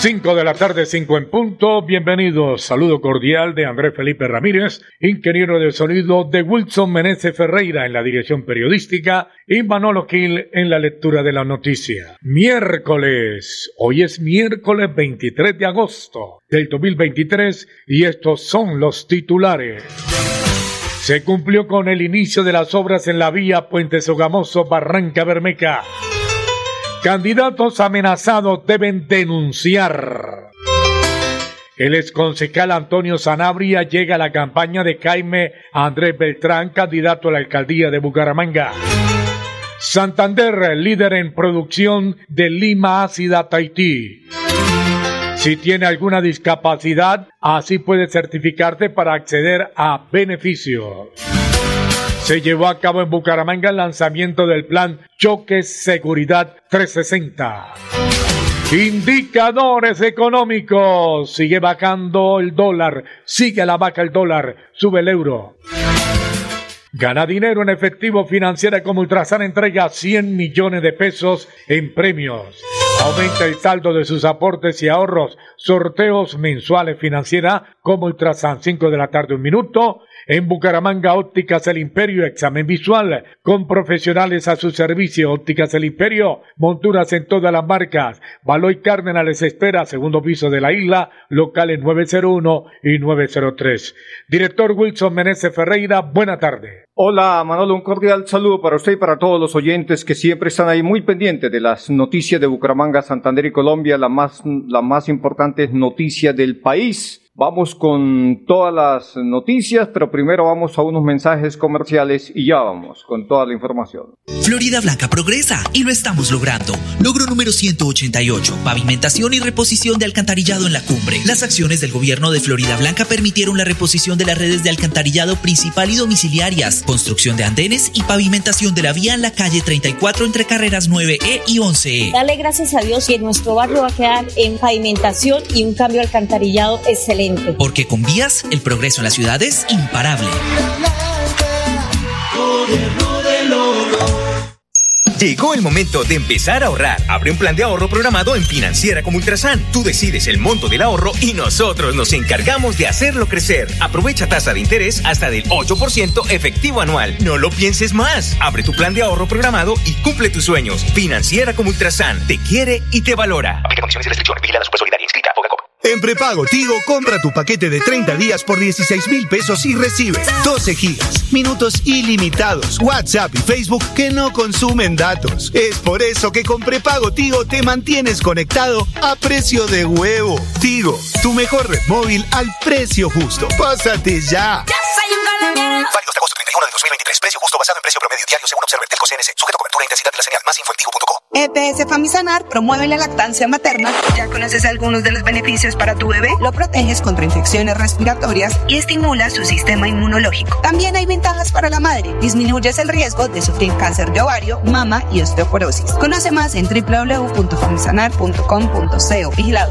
5 de la tarde, 5 en punto. Bienvenidos. Saludo cordial de Andrés Felipe Ramírez, ingeniero de sonido de Wilson Meneses Ferreira en la dirección periodística y Manolo Gil en la lectura de la noticia. Miércoles. Hoy es miércoles 23 de agosto del 2023 y estos son los titulares. Se cumplió con el inicio de las obras en la vía Puente Sogamoso Barranca Bermeca. Candidatos amenazados deben denunciar. El exconcejal Antonio Sanabria llega a la campaña de Jaime Andrés Beltrán, candidato a la alcaldía de Bucaramanga. Santander, líder en producción de lima ácida Tahití. Si tiene alguna discapacidad, así puede certificarte para acceder a beneficios. Se llevó a cabo en Bucaramanga el lanzamiento del plan Choques Seguridad 360. Indicadores económicos. Sigue bajando el dólar. Sigue la vaca el dólar. Sube el euro. Gana dinero en efectivo financiera como Ultrasan entrega 100 millones de pesos en premios. Aumenta el saldo de sus aportes y ahorros. Sorteos mensuales financiera como Ultrasan 5 de la tarde un minuto. En Bucaramanga, Ópticas El Imperio, examen visual, con profesionales a su servicio. Ópticas El Imperio, monturas en todas las marcas. Baloy Cárdenas les espera, segundo piso de la isla, locales 901 y 903. Director Wilson Meneses Ferreira, buena tarde. Hola Manolo, un cordial saludo para usted y para todos los oyentes que siempre están ahí muy pendientes de las noticias de Bucaramanga, Santander y Colombia, la más, la más importante noticia del país. Vamos con todas las noticias, pero primero vamos a unos mensajes comerciales y ya vamos con toda la información. Florida Blanca progresa y lo estamos logrando. Logro número 188, pavimentación y reposición de alcantarillado en la cumbre. Las acciones del gobierno de Florida Blanca permitieron la reposición de las redes de alcantarillado principal y domiciliarias, construcción de andenes y pavimentación de la vía en la calle 34 entre carreras 9E y 11E. Dale gracias a Dios que nuestro barrio va a quedar en pavimentación y un cambio alcantarillado excelente. Porque con vías, el progreso en la ciudad es imparable. Llegó el momento de empezar a ahorrar. Abre un plan de ahorro programado en Financiera como Ultrasan. Tú decides el monto del ahorro y nosotros nos encargamos de hacerlo crecer. Aprovecha tasa de interés hasta del 8% efectivo anual. No lo pienses más. Abre tu plan de ahorro programado y cumple tus sueños. Financiera como Ultrasan. Te quiere y te valora. Aplica condiciones y restricciones. Vigilada Solidaria inscrita. En prepago Tigo, compra tu paquete de 30 días por 16 mil pesos y recibe 12 gigas, minutos ilimitados, WhatsApp y Facebook que no consumen datos. Es por eso que con prepago Tigo te mantienes conectado a precio de huevo. Tigo, tu mejor red móvil al precio justo. Pásate ya. 31 de 2023. Precio justo basado en precio promedio diario según Observer Telco CNC. Sujeto cobertura e intensidad de la señal. Más info. EPS Famisanar promueve la lactancia materna. ¿Ya conoces algunos de los beneficios para tu bebé? Lo proteges contra infecciones respiratorias y estimula su sistema inmunológico. También hay ventajas para la madre. Disminuyes el riesgo de sufrir cáncer de ovario, mama y osteoporosis. Conoce más en www.famisanar.com.co. Vigilado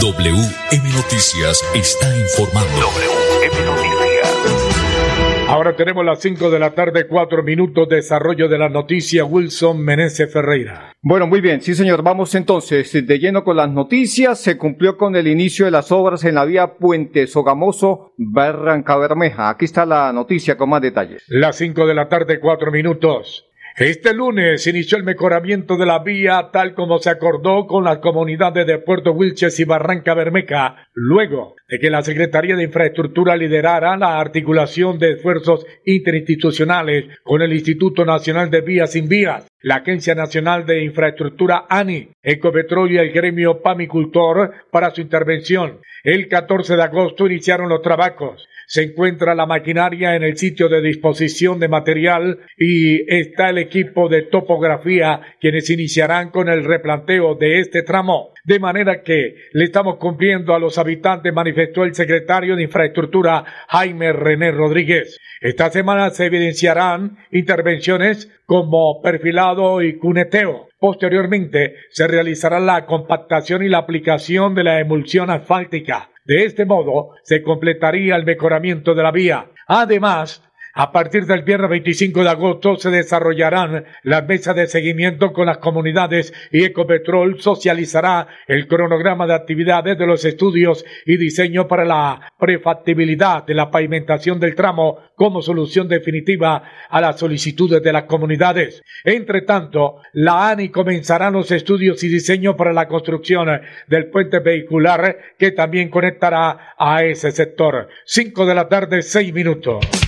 WM Noticias está informando. WM Noticias. Ahora tenemos las 5 de la tarde, 4 minutos, desarrollo de la noticia Wilson Meneses Ferreira. Bueno, muy bien, sí señor, vamos entonces de lleno con las noticias. Se cumplió con el inicio de las obras en la vía Puente Sogamoso, Barranca Bermeja. Aquí está la noticia con más detalles. Las 5 de la tarde, cuatro minutos. Este lunes inició el mejoramiento de la vía tal como se acordó con las comunidades de Puerto Wilches y Barranca Bermeja, luego de que la Secretaría de Infraestructura liderara la articulación de esfuerzos interinstitucionales con el Instituto Nacional de Vías sin Vías, la Agencia Nacional de Infraestructura ANI, Ecopetrol y el gremio Pamicultor para su intervención. El 14 de agosto iniciaron los trabajos se encuentra la maquinaria en el sitio de disposición de material y está el equipo de topografía quienes iniciarán con el replanteo de este tramo. De manera que le estamos cumpliendo a los habitantes, manifestó el secretario de Infraestructura Jaime René Rodríguez. Esta semana se evidenciarán intervenciones como perfilado y cuneteo. Posteriormente se realizará la compactación y la aplicación de la emulsión asfáltica. De este modo, se completaría el mejoramiento de la vía. Además, a partir del viernes 25 de agosto se desarrollarán las mesas de seguimiento con las comunidades y Ecopetrol socializará el cronograma de actividades de los estudios y diseño para la prefactibilidad de la pavimentación del tramo como solución definitiva a las solicitudes de las comunidades. Entre tanto, la ANI comenzará los estudios y diseño para la construcción del puente vehicular que también conectará a ese sector. Cinco de la tarde, seis minutos.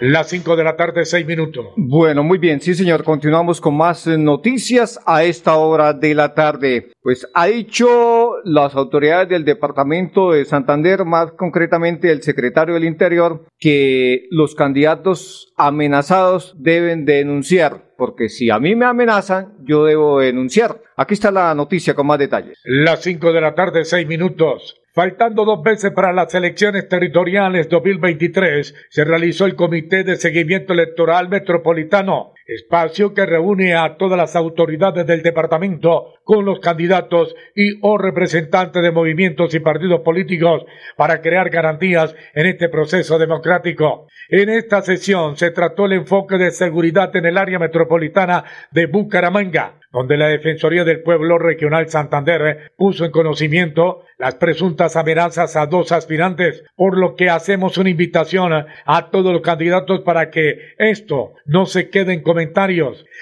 Las 5 de la tarde, 6 minutos. Bueno, muy bien, sí señor, continuamos con más noticias a esta hora de la tarde. Pues ha dicho las autoridades del departamento de Santander, más concretamente el secretario del Interior, que los candidatos amenazados deben denunciar, porque si a mí me amenazan, yo debo denunciar. Aquí está la noticia con más detalles. Las 5 de la tarde, 6 minutos. Faltando dos veces para las elecciones territoriales 2023, se realizó el Comité de Seguimiento Electoral Metropolitano, espacio que reúne a todas las autoridades del departamento con los candidatos y o representantes de movimientos y partidos políticos para crear garantías en este proceso democrático. En esta sesión se trató el enfoque de seguridad en el área metropolitana de Bucaramanga donde la Defensoría del Pueblo Regional Santander puso en conocimiento las presuntas amenazas a dos aspirantes, por lo que hacemos una invitación a todos los candidatos para que esto no se quede en comentarios.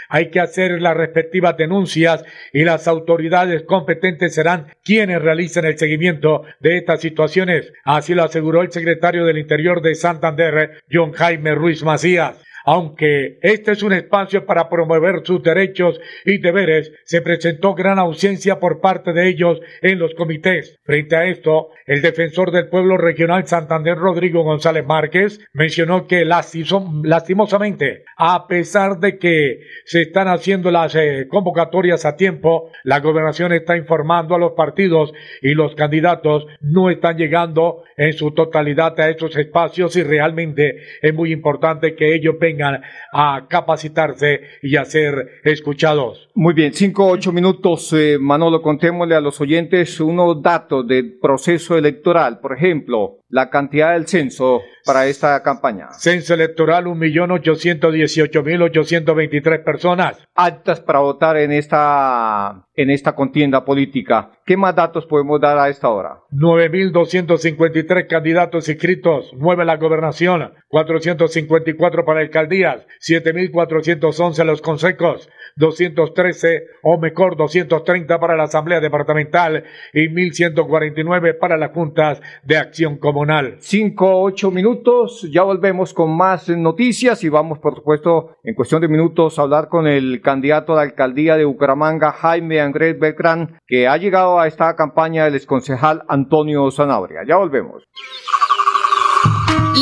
Hay que hacer las respectivas denuncias y las autoridades competentes serán quienes realicen el seguimiento de estas situaciones. Así lo aseguró el secretario del Interior de Santander, John Jaime Ruiz Macías. Aunque este es un espacio para promover sus derechos y deberes, se presentó gran ausencia por parte de ellos en los comités. Frente a esto, el defensor del pueblo regional Santander, Rodrigo González Márquez, mencionó que lastimosamente, a pesar de que se están haciendo las eh, convocatorias a tiempo, la gobernación está informando a los partidos y los candidatos no están llegando en su totalidad a estos espacios y realmente es muy importante que ellos vengan a capacitarse y a ser escuchados. Muy bien, cinco, ocho minutos, eh, Manolo, contémosle a los oyentes unos datos del proceso electoral. Por ejemplo, la cantidad del censo para esta campaña. Censo electoral, un millón ochocientos dieciocho mil ochocientos veintitrés personas. Aptas para votar en esta, en esta contienda política. ¿Qué más datos podemos dar a esta hora? Nueve mil doscientos cincuenta y tres candidatos inscritos, nueve la gobernación, cuatrocientos cincuenta y cuatro para alcaldías, siete mil cuatrocientos once los consejos, doscientos trece, o mejor, doscientos treinta para la asamblea departamental y mil ciento cuarenta y nueve para las juntas de acción común. Cinco, ocho minutos, ya volvemos con más noticias y vamos, por supuesto, en cuestión de minutos a hablar con el candidato a la alcaldía de Bucaramanga, Jaime Andrés Beltrán, que ha llegado a esta campaña del exconcejal Antonio Zanabria. Ya volvemos.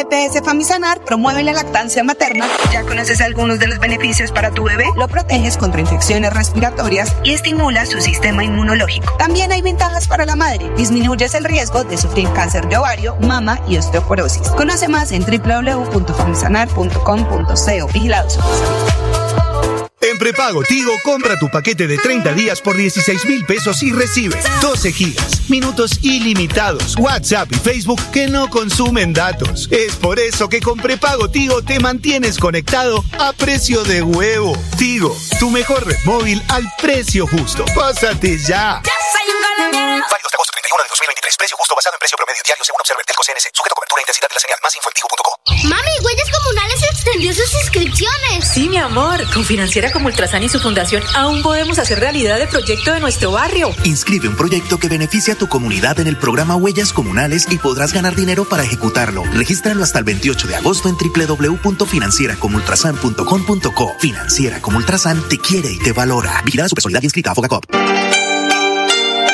EPS Famisanar promueve la lactancia materna. ¿Ya conoces algunos de los beneficios para tu bebé? Lo proteges contra infecciones respiratorias y estimula su sistema inmunológico. También hay ventajas para la madre. Disminuyes el riesgo de sufrir cáncer de ovario, mama y osteoporosis. Conoce más en www.famisanar.com.co. Vigilados. En prepago Tigo, compra tu paquete de 30 días por 16 mil pesos y recibe 12 gigas, minutos ilimitados, WhatsApp y Facebook que no consumen datos. Es por eso que con prepago Tigo te mantienes conectado a precio de huevo. Tigo, tu mejor red móvil al precio justo. Pásate ya. Ya soy un colombiano. Válido hasta agosto 31 de 2023. Precio justo basado en precio promedio diario según Observer Telco CNC. Sujeto cobertura e intensidad de la señal. Más info en tigo.co. Mami, Huellas Comunales extendió sus inscripciones. Sí, mi amor. Con Financiera como Ultrasan y su fundación aún podemos hacer realidad el proyecto de nuestro barrio. Inscribe un proyecto que beneficie a tu comunidad en el programa Huellas Comunales y podrás ganar dinero para ejecutarlo. Regístralo hasta el 28 de agosto en www.financieracomultrasan.com.co. Financiera como Ultrasan te quiere y te valora. Vigilada su personalidad inscrita a Fogacop.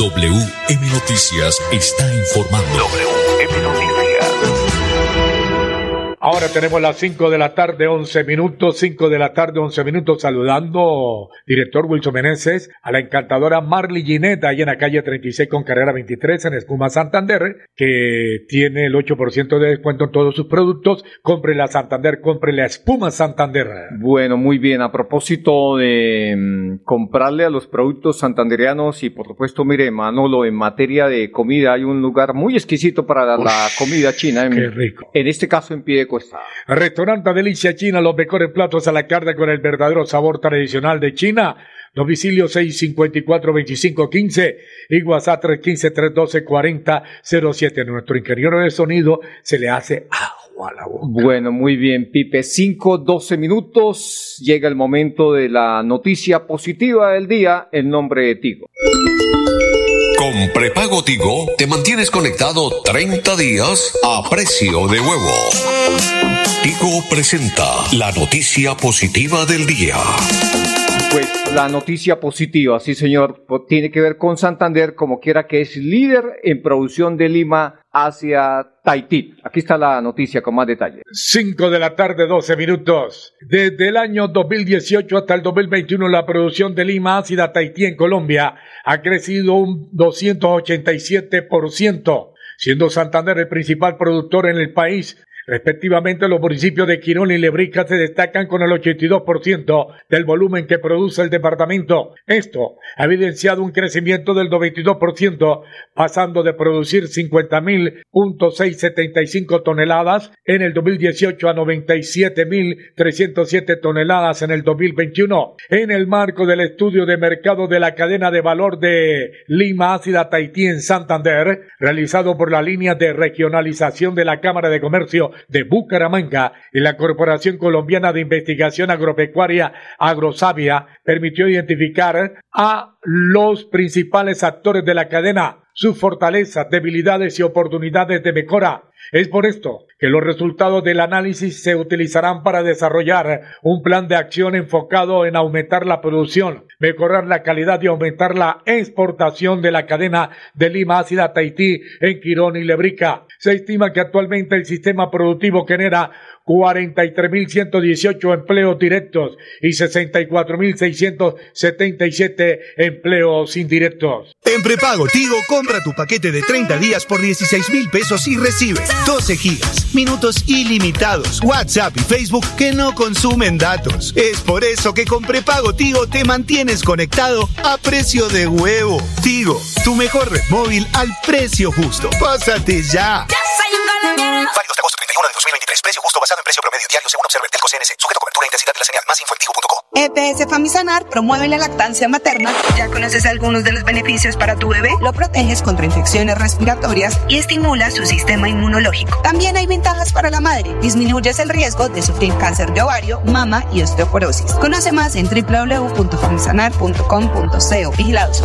WM Noticias está informando. Ahora tenemos las 5 de la tarde, 11 minutos, 5 de la tarde, 11 minutos, saludando director Wilson Meneses, a la encantadora Marley Gineta, ahí en la calle 36 con carrera 23 en Espuma Santander, que tiene el 8% de descuento en todos sus productos. Compre la Santander, compre la Espuma Santander. Bueno, muy bien. A propósito de mm, comprarle a los productos santandereanos y por supuesto, mire, Manolo, en materia de comida hay un lugar muy exquisito para la, la comida china. En, qué rico. En este caso en pie de cuesta. Restaurante Delicia China, los mejores platos a la carta con el verdadero sabor tradicional de China. Domicilio 654-2515 y WhatsApp 315-312-4007. Nuestro ingeniero de sonido se le hace agua a la boca. Bueno, muy bien, Pipe. 5, 12 minutos. Llega el momento de la noticia positiva del día en nombre de Tigo. Con prepago Tigo te mantienes conectado 30 días a precio de huevo. Tigo presenta la noticia positiva del día. Pues la noticia positiva, sí señor, po- tiene que ver con Santander, como quiera que es líder en producción de lima hacia Tahití. Aquí está la noticia con más detalles. 5 de la tarde, 12 minutos. Desde el año 2018 hasta el 2021, la producción de lima ácida Tahití en Colombia ha crecido un 287%, siendo Santander el principal productor en el país. Respectivamente, los municipios de Quirón y Lebrica se destacan con el 82% del volumen que produce el departamento. Esto ha evidenciado un crecimiento del 92%, pasando de producir 50.675 toneladas en el 2018 a 97.307 toneladas en el 2021. En el marco del estudio de mercado de la cadena de valor de Lima Ácida Tahití en Santander, realizado por la línea de regionalización de la Cámara de Comercio de Bucaramanga y la Corporación Colombiana de Investigación Agropecuaria Agrosavia, permitió identificar a los principales actores de la cadena, sus fortalezas, debilidades y oportunidades de mejora. Es por esto que los resultados del análisis se utilizarán para desarrollar un plan de acción enfocado en aumentar la producción, mejorar la calidad y aumentar la exportación de la cadena de Lima ácida Tahití en Quirón y Lebrica. Se estima que actualmente el sistema productivo genera 43.118 empleos directos y 64.677 empleos indirectos. En prepago Tigo, compra tu paquete de 30 días por 16 mil pesos y recibe 12 gigas, minutos ilimitados, WhatsApp y Facebook que no consumen datos. Es por eso que con prepago Tigo te mantienes conectado a precio de huevo. Tigo, tu mejor red móvil al precio justo. Pásate ya. Ya soy un colombiano. Válido hasta agosto 31 de 2023. Precio justo basado en precio promedio diario según Observer Telco CNC. Sujeto cobertura e intensidad de la señal. Más info en. EPS Famisanar promueve la lactancia materna. ¿Ya conoces algunos de los beneficios para tu bebé? Lo proteges contra infecciones respiratorias y estimula su sistema inmunológico. También hay ventajas para la madre. Disminuyes el riesgo de sufrir cáncer de ovario, mama y osteoporosis. Conoce más en www.famisanar.com.co. Vigilados.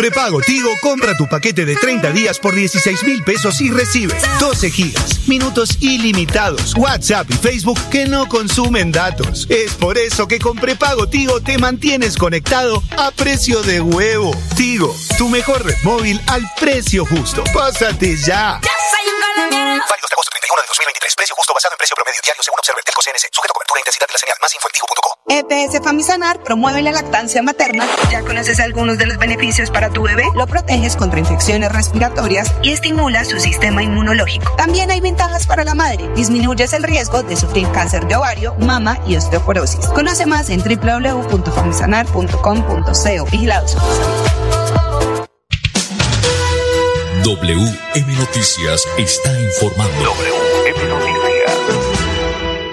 Prepago Tigo, compra tu paquete de 30 días por 16 mil pesos y recibe 12 gigas, minutos ilimitados, WhatsApp y Facebook que no consumen datos. Es por eso que con prepago Tigo te mantienes conectado a precio de huevo. Tigo, tu mejor red móvil al precio justo. Pásate ya. Válido 2023. Precio justo basado en precio promedio diario según Observer Telco CNC. Sujeto a cobertura e intensidad de la señal. Más info en tigo.co. EPS Famisanar promueve la lactancia materna. ¿Ya conoces algunos de los beneficios para tu bebé? Lo proteges contra infecciones respiratorias y estimula su sistema inmunológico. También hay ventajas para la madre. Disminuyes el riesgo de sufrir cáncer de ovario, mama y osteoporosis. Conoce más en www.famisanar.com.co. Vigilados. WM Noticias está informando.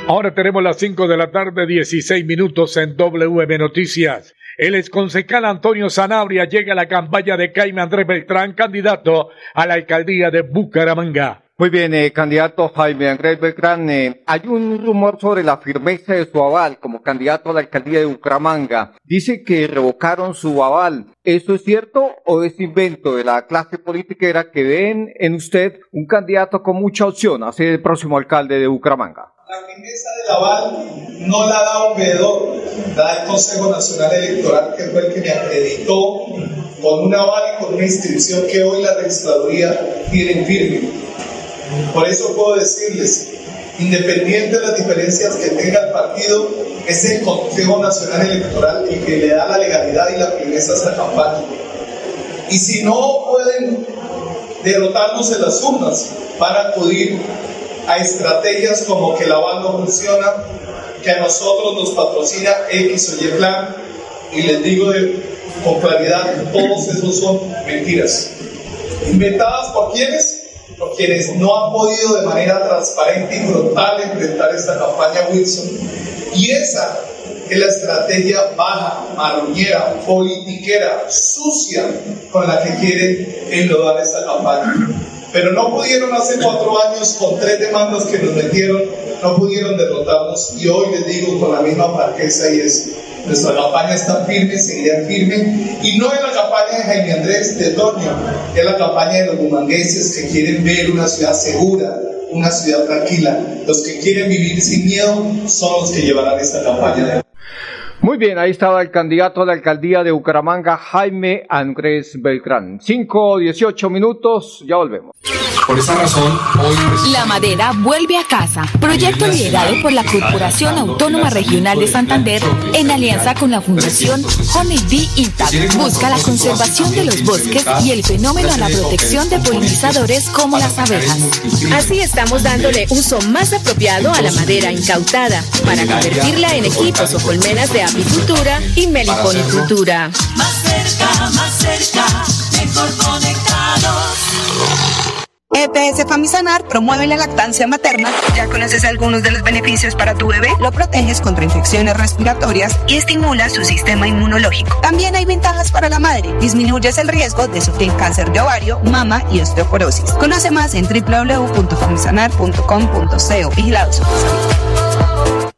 Ahora tenemos las 5 de la tarde, 16 minutos en WM Noticias. El exconcejal Antonio Sanabria llega a la campaña de Caime Andrés Beltrán, candidato a la alcaldía de Bucaramanga. Muy bien, eh, candidato Jaime Andrés Beltrán, eh, hay un rumor sobre la firmeza de su aval como candidato a la alcaldía de Bucaramanga. Dice que revocaron su aval. ¿Eso es cierto o es invento de la clase politiquera que ven en usted un candidato con mucha opción a ser el próximo alcalde de Bucaramanga? La firmeza del aval no la da un veedor, la da el Consejo Nacional Electoral, que fue el que me acreditó con un aval y con una inscripción que hoy la registraduría tiene firme. Por eso puedo decirles, independiente de las diferencias que tenga el partido, es el Consejo Nacional Electoral el que le da la legalidad y la firmeza a esta campaña. Y si no pueden derrotarnos en las urnas, van a acudir a estrategias como que la banda funciona, que a nosotros nos patrocina X o Y plan, y les digo con claridad, todos esos son mentiras. ¿Inventadas por quiénes? Quienes no han podido de manera transparente y frontal enfrentar esta campaña Wilson. Y esa es la estrategia baja, marruñera, politiquera, sucia, con la que quieren enlodar esta campaña pero no pudieron hace cuatro años con tres demandas que nos metieron, no pudieron derrotarnos y hoy les digo con la misma franqueza y es, nuestra campaña está firme, seguirá firme y no es la campaña de Jaime Andrés de Toño, es la campaña de los bumangueses que quieren ver una ciudad segura, una ciudad tranquila. Los que quieren vivir sin miedo son los que llevarán esta campaña. Muy bien, ahí estaba el candidato a la alcaldía de Bucaramanga, Jaime Andrés Beltrán. 5, 18 minutos, ya volvemos. Por esa razón, hoy... La Madera vuelve a casa. Proyecto liderado por la Corporación Autónoma Regional de Santander en alianza con la Fundación Honeybee Impact. Busca la conservación de los bosques y el fenómeno a la protección de polinizadores como las abejas. Así estamos dándole uso más apropiado a la madera incautada para convertirla en equipos o colmenas de apicultura y meliponicultura. Más cerca, más cerca, mejor conectados. EPS Famisanar promueve la lactancia materna. ¿Ya conoces algunos de los beneficios para tu bebé? Lo proteges contra infecciones respiratorias y estimula su sistema inmunológico. También hay ventajas para la madre. Disminuyes el riesgo de sufrir cáncer de ovario, mama y osteoporosis. Conoce más en www.famisanar.com.co. Vigilados.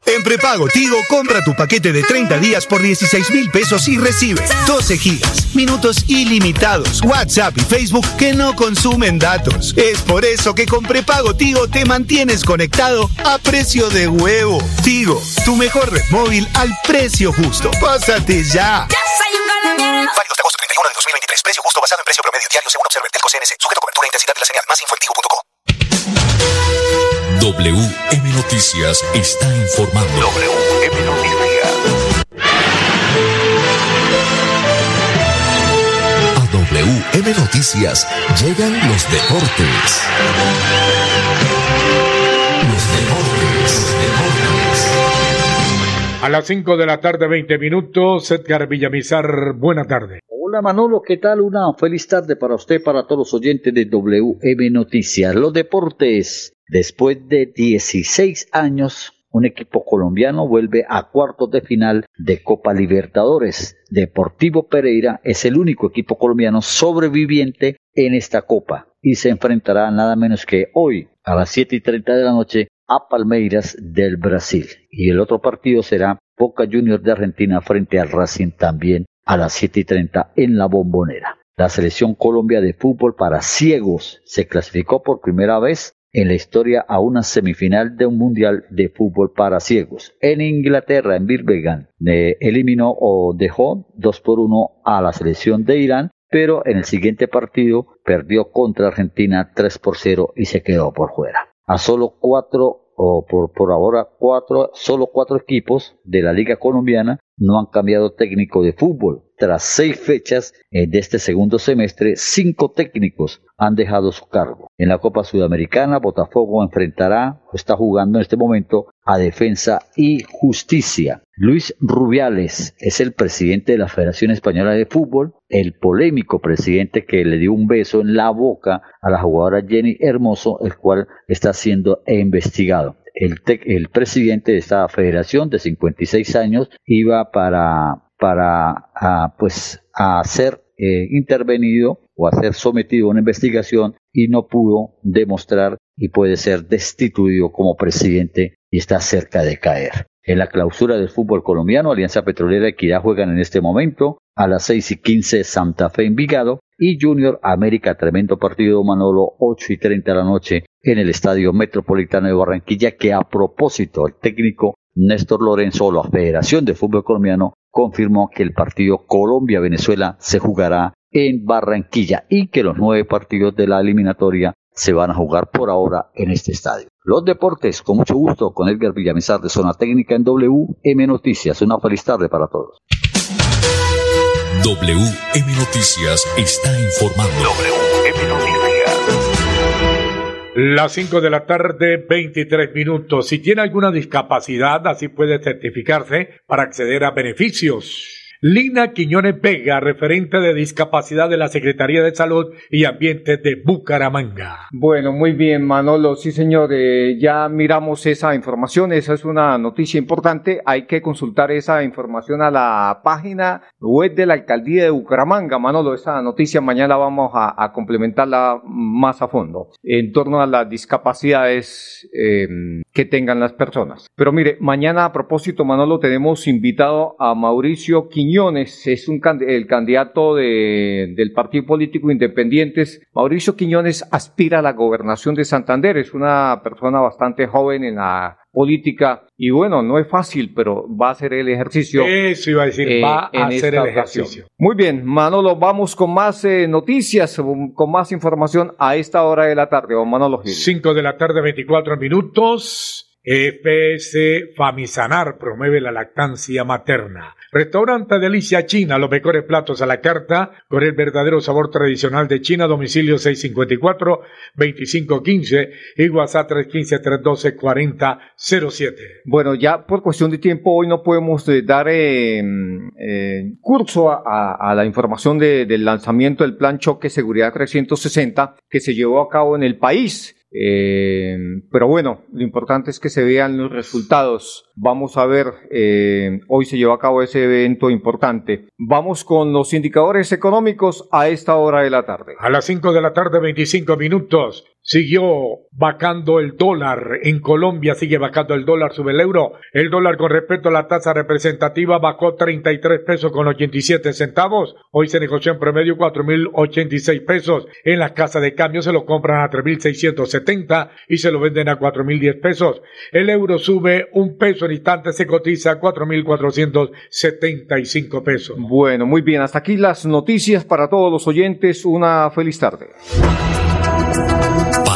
En prepago Tigo, compra tu paquete de 30 días por 16 mil pesos y recibe 12 gigas, minutos ilimitados, WhatsApp y Facebook que no consumen datos. Es por eso que con prepago Tigo te mantienes conectado a precio de huevo. Tigo, tu mejor red móvil al precio justo. Pásate ya. Válido hasta agosto 31 de 2023. Precio justo basado en precio promedio diario según Observer Telco CNC. Sujeto cobertura e intensidad de la señal. Más info en tigo.co. WM Noticias está informando. WM Noticias. A WM Noticias llegan los deportes. Los deportes, deportes. A las 5 de la tarde, 20 minutos, Edgar Villamizar, buena tarde. Hola Manolo, ¿qué tal? Una feliz tarde para usted, para todos los oyentes de WM Noticias. Los deportes, después de 16 años, un equipo colombiano vuelve a cuartos de final de Copa Libertadores. Deportivo Pereira es el único equipo colombiano sobreviviente en esta copa y se enfrentará nada menos que hoy a las 7 y 30 de la noche a Palmeiras del Brasil. Y el otro partido será Boca Juniors de Argentina frente al Racing también a las 7 y 30 en la bombonera. La selección Colombia de fútbol para ciegos se clasificó por primera vez en la historia a una semifinal de un mundial de fútbol para ciegos. En Inglaterra, en Birmingham, eliminó o dejó 2 por 1 a la selección de Irán, pero en el siguiente partido perdió contra Argentina 3 por 0 y se quedó por fuera. A solo cuatro o por, por ahora cuatro, solo cuatro equipos de la Liga Colombiana no han cambiado técnico de fútbol. Tras seis fechas eh, de este segundo semestre, cinco técnicos han dejado su cargo. En la Copa Sudamericana, Botafogo enfrentará, o está jugando en este momento, a Defensa y Justicia. Luis Rubiales es el presidente de la Federación Española de Fútbol, el polémico presidente que le dio un beso en la boca a la jugadora Jenny Hermoso, el cual está siendo investigado el, el, presidente de esta federación de 56 años iba para, para a, pues, a ser eh, intervenido o a ser sometido a una investigación y no pudo demostrar y puede ser destituido como presidente y está cerca de caer. En la clausura del fútbol colombiano, Alianza Petrolera y Equidad juegan en este momento a las 6 y 15 Santa Fe Envigado y Junior América, tremendo partido Manolo, 8 y 30 de la noche en el Estadio Metropolitano de Barranquilla, que a propósito el técnico Néstor Lorenzo, la Federación de Fútbol Colombiano, confirmó que el partido Colombia-Venezuela se jugará en Barranquilla y que los nueve partidos de la eliminatoria se van a jugar por ahora en este estadio. Los deportes, con mucho gusto, con Edgar Villamizar de Zona Técnica en WM Noticias. Una feliz tarde para todos. WM Noticias está informando. WM Noticias. Las 5 de la tarde, 23 minutos. Si tiene alguna discapacidad, así puede certificarse para acceder a beneficios. Lina Quiñones Vega, referente de discapacidad de la Secretaría de Salud y Ambiente de Bucaramanga. Bueno, muy bien, Manolo. Sí, señor, eh, ya miramos esa información. Esa es una noticia importante. Hay que consultar esa información a la página web de la Alcaldía de Bucaramanga. Manolo, esa noticia mañana vamos a, a complementarla más a fondo en torno a las discapacidades eh, que tengan las personas. Pero mire, mañana a propósito, Manolo, tenemos invitado a Mauricio Quiñones Quiñones es un, el candidato de, del Partido Político Independientes. Mauricio Quiñones aspira a la gobernación de Santander. Es una persona bastante joven en la política y bueno, no es fácil, pero va a hacer el ejercicio. Eso iba a decir, eh, va a esta el ejercicio. Muy bien, Manolo, vamos con más eh, noticias, con más información a esta hora de la tarde. O Manolo Gil. 5 de la tarde, 24 minutos. EPS Famisanar promueve la lactancia materna. Restaurante Delicia China, los mejores platos a la carta, con el verdadero sabor tradicional de China, domicilio 654-2515 y WhatsApp 315-312-4007. Bueno, ya por cuestión de tiempo, hoy no podemos eh, dar eh, eh, curso a, la información del lanzamiento del Plan Choque Seguridad 360 que se llevó a cabo en el país. Eh, pero bueno, lo importante es que se vean los resultados. Vamos a ver, eh, hoy se lleva a cabo ese evento importante. Vamos con los indicadores económicos a esta hora de la tarde. A las 5 de la tarde, 25 minutos. Siguió vacando el dólar. En Colombia sigue vacando el dólar, sube el euro. El dólar con respecto a la tasa representativa bajó 33 pesos con 87 centavos. Hoy se negoció en promedio 4.086 pesos. En la casa de cambio se lo compran a 3.670 y se lo venden a 4.010 pesos. El euro sube un peso en instante, se cotiza a 4.475 pesos. Bueno, muy bien. Hasta aquí las noticias para todos los oyentes. Una feliz tarde.